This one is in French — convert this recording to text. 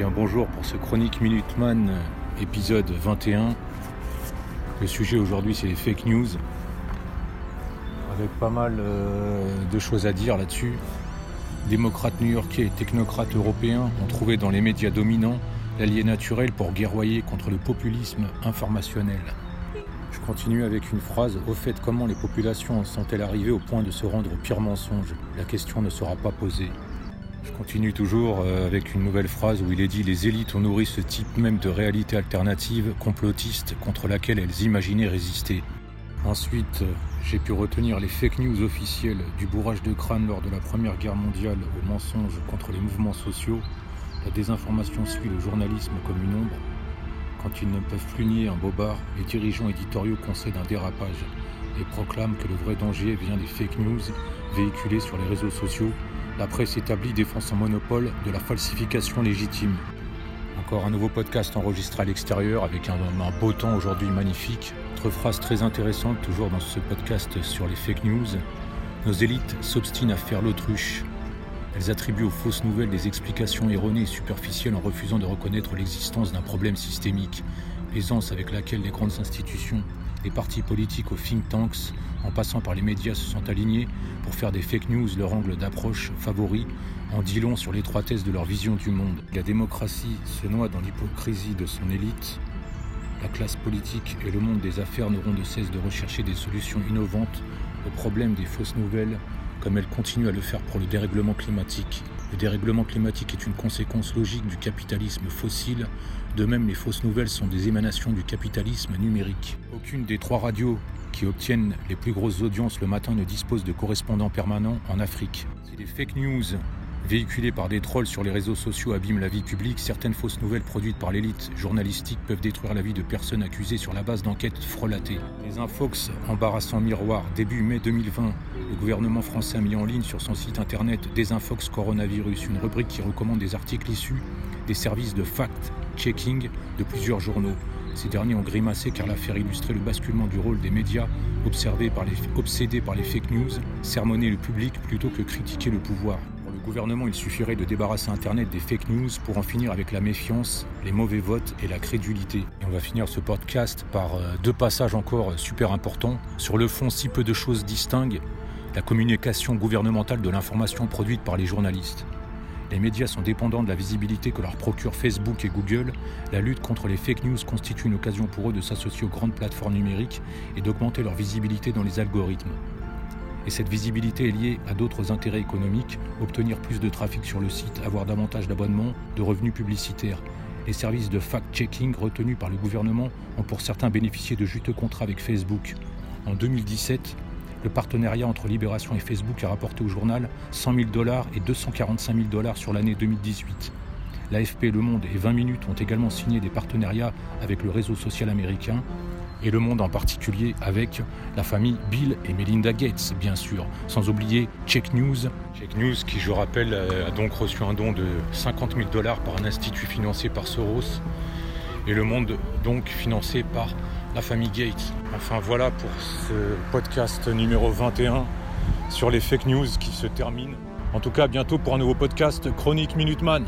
Bien bonjour pour ce Chronique Minuteman épisode 21. Le sujet aujourd'hui c'est les fake news. Avec pas mal euh, de choses à dire là-dessus. Démocrates new-yorkais et technocrates européens ont trouvé dans les médias dominants l'allié naturel pour guerroyer contre le populisme informationnel. Je continue avec une phrase. Au fait, comment les populations sont-elles arrivées au point de se rendre au pire mensonge? La question ne sera pas posée. Je continue toujours euh, avec une nouvelle phrase où il est dit Les élites ont nourri ce type même de réalité alternative, complotiste, contre laquelle elles imaginaient résister. Ensuite, euh, j'ai pu retenir les fake news officielles du bourrage de crâne lors de la Première Guerre mondiale au mensonge contre les mouvements sociaux. La désinformation suit le journalisme comme une ombre. Quand ils ne peuvent plus nier un bobard, les dirigeants éditoriaux concèdent un dérapage et proclament que le vrai danger vient des fake news véhiculées sur les réseaux sociaux la presse établie défend son monopole de la falsification légitime. Encore un nouveau podcast enregistré à l'extérieur avec un, beau temps aujourd'hui magnifique. Autre phrase très intéressante toujours dans ce podcast sur les fake news. Nos élites s'obstinent à faire l'autruche. Elles attribuent aux fausses nouvelles des explications erronées et superficielles en refusant de reconnaître l'existence d'un problème systémique. L'aisance avec laquelle les grandes institutions, les partis politiques aux think tanks, en passant par les médias, se sont alignés pour faire des fake news leur angle d'approche favori, en dit long sur l'étroitesse de leur vision du monde. La démocratie se noie dans l'hypocrisie de son élite. La classe politique et le monde des affaires n'auront de cesse de rechercher des solutions innovantes au problème des fausses nouvelles, comme elles continuent à le faire pour le dérèglement climatique. Le dérèglement climatique est une conséquence logique du capitalisme fossile. De même, les fausses nouvelles sont des émanations du capitalisme numérique. Aucune des trois radios qui obtiennent les plus grosses audiences le matin ne dispose de correspondants permanents en Afrique. Si les fake news véhiculées par des trolls sur les réseaux sociaux abîment la vie publique, certaines fausses nouvelles produites par l'élite journalistique peuvent détruire la vie de personnes accusées sur la base d'enquêtes frelatées. Les infox embarrassant miroir, début mai 2020, le gouvernement français a mis en ligne sur son site internet Desinfox Coronavirus, une rubrique qui recommande des articles issus des services de fact-checking de plusieurs journaux. Ces derniers ont grimacé car l'affaire illustrait le basculement du rôle des médias observés par les, obsédés par les fake news, sermonner le public plutôt que critiquer le pouvoir. Pour le gouvernement, il suffirait de débarrasser Internet des fake news pour en finir avec la méfiance, les mauvais votes et la crédulité. Et on va finir ce podcast par euh, deux passages encore super importants. Sur le fond, si peu de choses distinguent la communication gouvernementale de l'information produite par les journalistes. Les médias sont dépendants de la visibilité que leur procurent Facebook et Google. La lutte contre les fake news constitue une occasion pour eux de s'associer aux grandes plateformes numériques et d'augmenter leur visibilité dans les algorithmes. Et cette visibilité est liée à d'autres intérêts économiques, obtenir plus de trafic sur le site, avoir davantage d'abonnements, de revenus publicitaires. Les services de fact-checking retenus par le gouvernement ont pour certains bénéficié de juteux contrats avec Facebook. En 2017, le partenariat entre Libération et Facebook a rapporté au journal 100 000 dollars et 245 000 dollars sur l'année 2018. L'AFP Le Monde et 20 minutes ont également signé des partenariats avec le réseau social américain et Le Monde en particulier avec la famille Bill et Melinda Gates, bien sûr, sans oublier Check News. Check News, qui, je rappelle, a donc reçu un don de 50 000 dollars par un institut financé par Soros, et Le Monde, donc financé par la famille Gates. Enfin voilà pour ce podcast numéro 21 sur les fake news qui se termine. En tout cas, bientôt pour un nouveau podcast Chronique Minuteman.